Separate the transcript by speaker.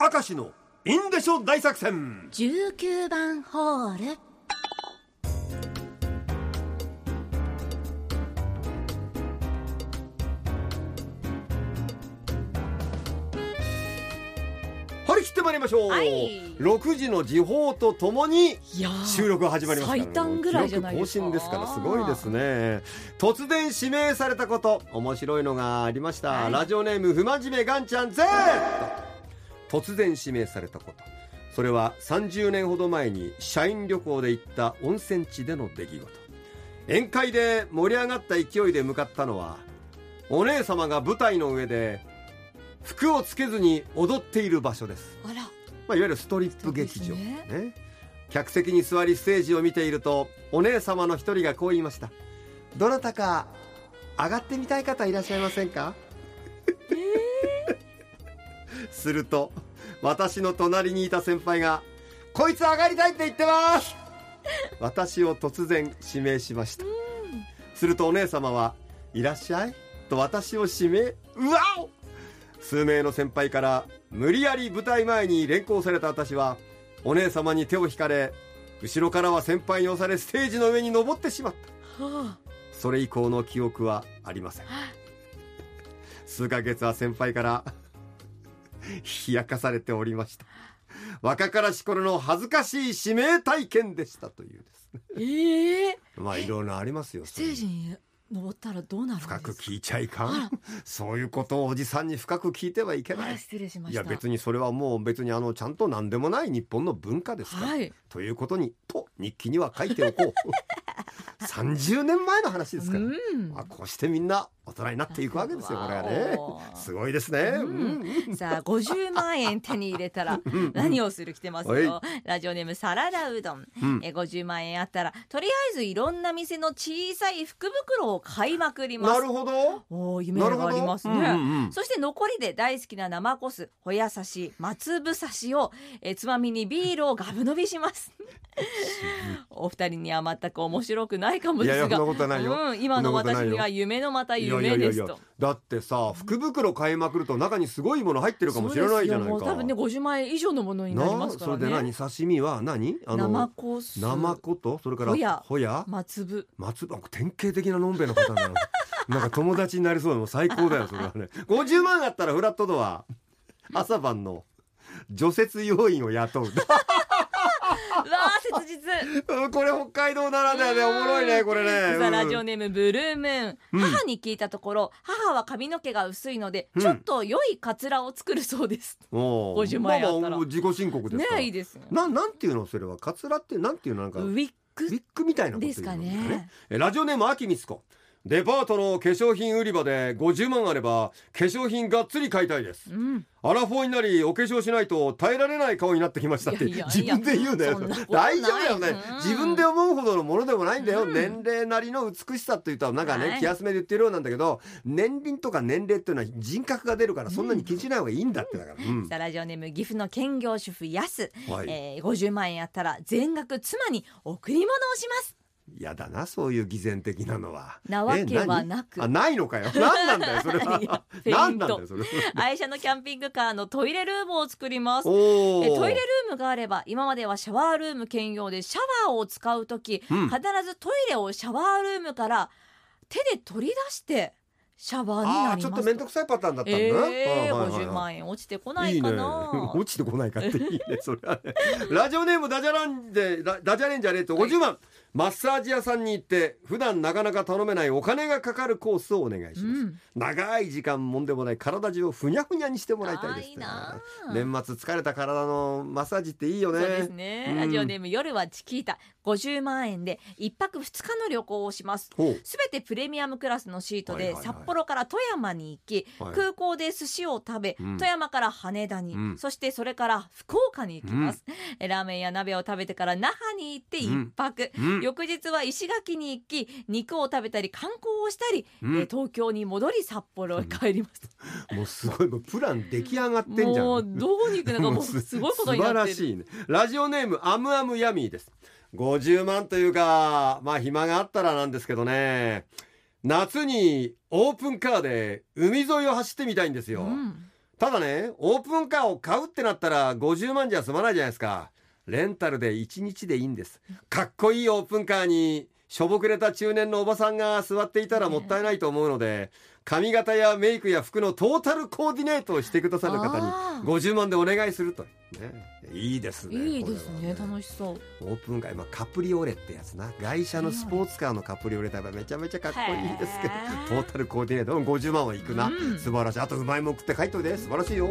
Speaker 1: 明石のインデショ大作戦。
Speaker 2: 19番ホール。
Speaker 1: 張り切ってまいりましょう、
Speaker 2: はい。
Speaker 1: 6時の時報とともに収録が始まります。から、
Speaker 2: 最短ぐらいじゃないですか。
Speaker 1: 記録更新ですからすごいですね。突然指名されたこと面白いのがありました、
Speaker 2: はい。
Speaker 1: ラジオネーム不真面目ガンちゃん Z 突然指名されたこと。それは30年ほど前に社員旅行で行った温泉地での出来事。宴会で盛り上がった勢いで向かったのはお姉様が舞台の上で服をつけずに踊っている場所です。
Speaker 2: あら。
Speaker 1: まあ、いわゆるストリップ劇場。
Speaker 2: そうです
Speaker 1: ね。客席に座りステージを見ているとお姉様の一人がこう言いましたどなたか上がってみたい方いらっしゃいませんか、すると私の隣にいた先輩が「こいつ上がりたいって言ってます!」私を突然指名しました。するとお姉様は「いらっしゃい」と私を指名うわお!数名の先輩から無理やり舞台前に連行された私はお姉様に手を引かれ後ろからは先輩に押されステージの上に登ってしまった。
Speaker 2: は
Speaker 1: それ以降の記憶はありません。数ヶ月は先輩から冷やかされておりました。若からし頃の恥ずかしい指名体験でしたというですね。
Speaker 2: あええ
Speaker 1: まあいろいろありますよ
Speaker 2: ステージに登ったらどうなるんですか？
Speaker 1: 深く聞いちゃいかん。そういうことをおじさんに深く聞いてはいけない。
Speaker 2: 失礼しました。
Speaker 1: いや別にそれはもう別にあのちゃんと何でもない日本の文化ですから、
Speaker 2: はい。
Speaker 1: ということにと日記には書いておこう。30年前の話ですから、
Speaker 2: うん。
Speaker 1: まあ、こうしてみんな大人になっていくわけですよこれはね。すごいですね、
Speaker 2: うん。
Speaker 1: うん。
Speaker 2: さあ50万円手に入れたら
Speaker 1: うん。
Speaker 2: 何をする来てますよ？ラジオネームサラダうどん。
Speaker 1: うん。
Speaker 2: え50万円あったらとりあえずいろんな店の小さい福袋を買いまくります。
Speaker 1: なるほど。
Speaker 2: おお夢がありますね、
Speaker 1: うんうんうん。
Speaker 2: そして残りで大好きな生コスホヤ刺し松ぶさしをえつまみにビールをガブ飲みします。お二人には全く面白くないかもですが。うん、今の私には夢のまた夢
Speaker 1: いやいや
Speaker 2: ですと。
Speaker 1: だってさ福袋買いまくると中にすごいもの入ってるかもしれないじゃないか。
Speaker 2: 多分ね50万円以上のものになりますから
Speaker 1: それで何
Speaker 2: ね。
Speaker 1: 刺身は？何？あの
Speaker 2: 生コス
Speaker 1: 生子と？それから
Speaker 2: ホヤ
Speaker 1: ホヤ
Speaker 2: 松ぶ。
Speaker 1: 松なんか典型的なのんべえの方な。の なんか友達になりそう。でも最高だよそれはね。50万あったらフラットドア朝晩の除雪要員を雇う
Speaker 2: う わー切実。
Speaker 1: うんこれ北海道ならではでおもろいねこれね。
Speaker 2: さあラジオ
Speaker 1: うん
Speaker 2: ネームブルームーン、
Speaker 1: うん。
Speaker 2: 母に聞いたところ母は髪の毛が薄いので、
Speaker 1: うん。
Speaker 2: ちょっと良いカツラを作るそうです。
Speaker 1: おー。
Speaker 2: 50万円あったら。
Speaker 1: まあまあ自己申告です
Speaker 2: ねいいですね
Speaker 1: ななんていうのそれは？カツラってなんていうの？なんかウ
Speaker 2: ウィッグ
Speaker 1: ィッグみたいなこと
Speaker 2: ですかね。
Speaker 1: えラジオネーム秋光子デパートの化粧品売り場で50万あれば化粧品がっつり買いたいです。
Speaker 2: うん。
Speaker 1: アラフォーになりお化粧しないと耐えられない顔になってきましたって自分で言うんだよ大丈夫だよね、
Speaker 2: うん。
Speaker 1: 自分で思うほどのものでもないんだよ、
Speaker 2: うん。
Speaker 1: 年齢なりの美しさっていうとなんかね、
Speaker 2: はい。
Speaker 1: 気休めで言ってるようなんだけど年輪とか年齢っていうのは人格が出るからそんなに気にしない方がいいんだってだから、うん。
Speaker 2: さあラジオネーム岐阜の兼業主婦やす、
Speaker 1: はい。
Speaker 2: えー、50万円あったら全額妻に贈り物をします
Speaker 1: やだなそういう偽善的なのは。
Speaker 2: なわけはなく。
Speaker 1: あないのかよ。何なんだよそれは。何 なんだよそれ
Speaker 2: 愛車のキャンピングカーのトイレルームを作ります。えトイレルームがあれば今まではシャワールーム兼用でシャワーを使う時、
Speaker 1: うん。
Speaker 2: 必ずトイレをシャワールームから手で取り出してシャワーにな
Speaker 1: あーちょっと
Speaker 2: ります
Speaker 1: 面倒くさいパターンだったんだな、
Speaker 2: えー、
Speaker 1: はいはいはい。
Speaker 2: 50万円落ちてこないいか
Speaker 1: いね。
Speaker 2: な
Speaker 1: 落ちてこないかっていいねそれはね。ラジオネームダジャランジダダジャレンジャーレット50万、マッサージ屋さんに行って普段なかなか頼めないお金がかかるコースをお願いします、
Speaker 2: うん。
Speaker 1: 長い時間もんでもない体中をふにゃふにゃにしてもらいたいです
Speaker 2: あー。いいな
Speaker 1: 年末疲れた体のマッサージっていいよね。
Speaker 2: そうですね、
Speaker 1: うん。
Speaker 2: ラジオネーム夜はチキータ。50万円で一泊二日の旅行をします。すべてプレミアムクラスのシートで
Speaker 1: はいはいはい
Speaker 2: 札幌から富山に行き、
Speaker 1: はい。
Speaker 2: 空港で寿司を食べ、
Speaker 1: うん。
Speaker 2: 富山から羽田に、
Speaker 1: うん。
Speaker 2: そしてそれから福岡に行きます、えラーメンや鍋を食べてから那覇に行って一泊、
Speaker 1: うん。
Speaker 2: 翌日は石垣に行き肉を食べたり観光をしたり、
Speaker 1: うん。
Speaker 2: えー東京に戻り札幌へ帰ります、
Speaker 1: もうすごいもうプラン出来上がってんじゃん。
Speaker 2: もうどこに行くのかもうすごいことになってる。
Speaker 1: 素晴らしいね。ラジオネームアムアムヤミーです。50万というかまあ暇があったらなんですけどね夏にオープンカーで海沿いを走ってみたいんですよ、
Speaker 2: うん。
Speaker 1: ただねオープンカーを買うってなったら50万じゃ済まないじゃないですか。レンタルで1日でいいんです。かっこいいオープンカーにしょぼくれた中年のおばさんが座っていたらもったいないと思うので髪型やメイクや服のトータルコーディネートをしてくださる方に
Speaker 2: あー。
Speaker 1: 50万でお願いすると、ね、いいですね
Speaker 2: いいですね
Speaker 1: これは
Speaker 2: 楽しそう。
Speaker 1: オープンカー、まあ、カプリオレってやつな。外車のスポーツカーのカプリオレってやっぱめちゃめちゃかっこいいですけど。トータルコーディネートうん50万はいくな、
Speaker 2: うん。
Speaker 1: 素晴らしい。あとうまいもん食って帰っといて素晴らしいよ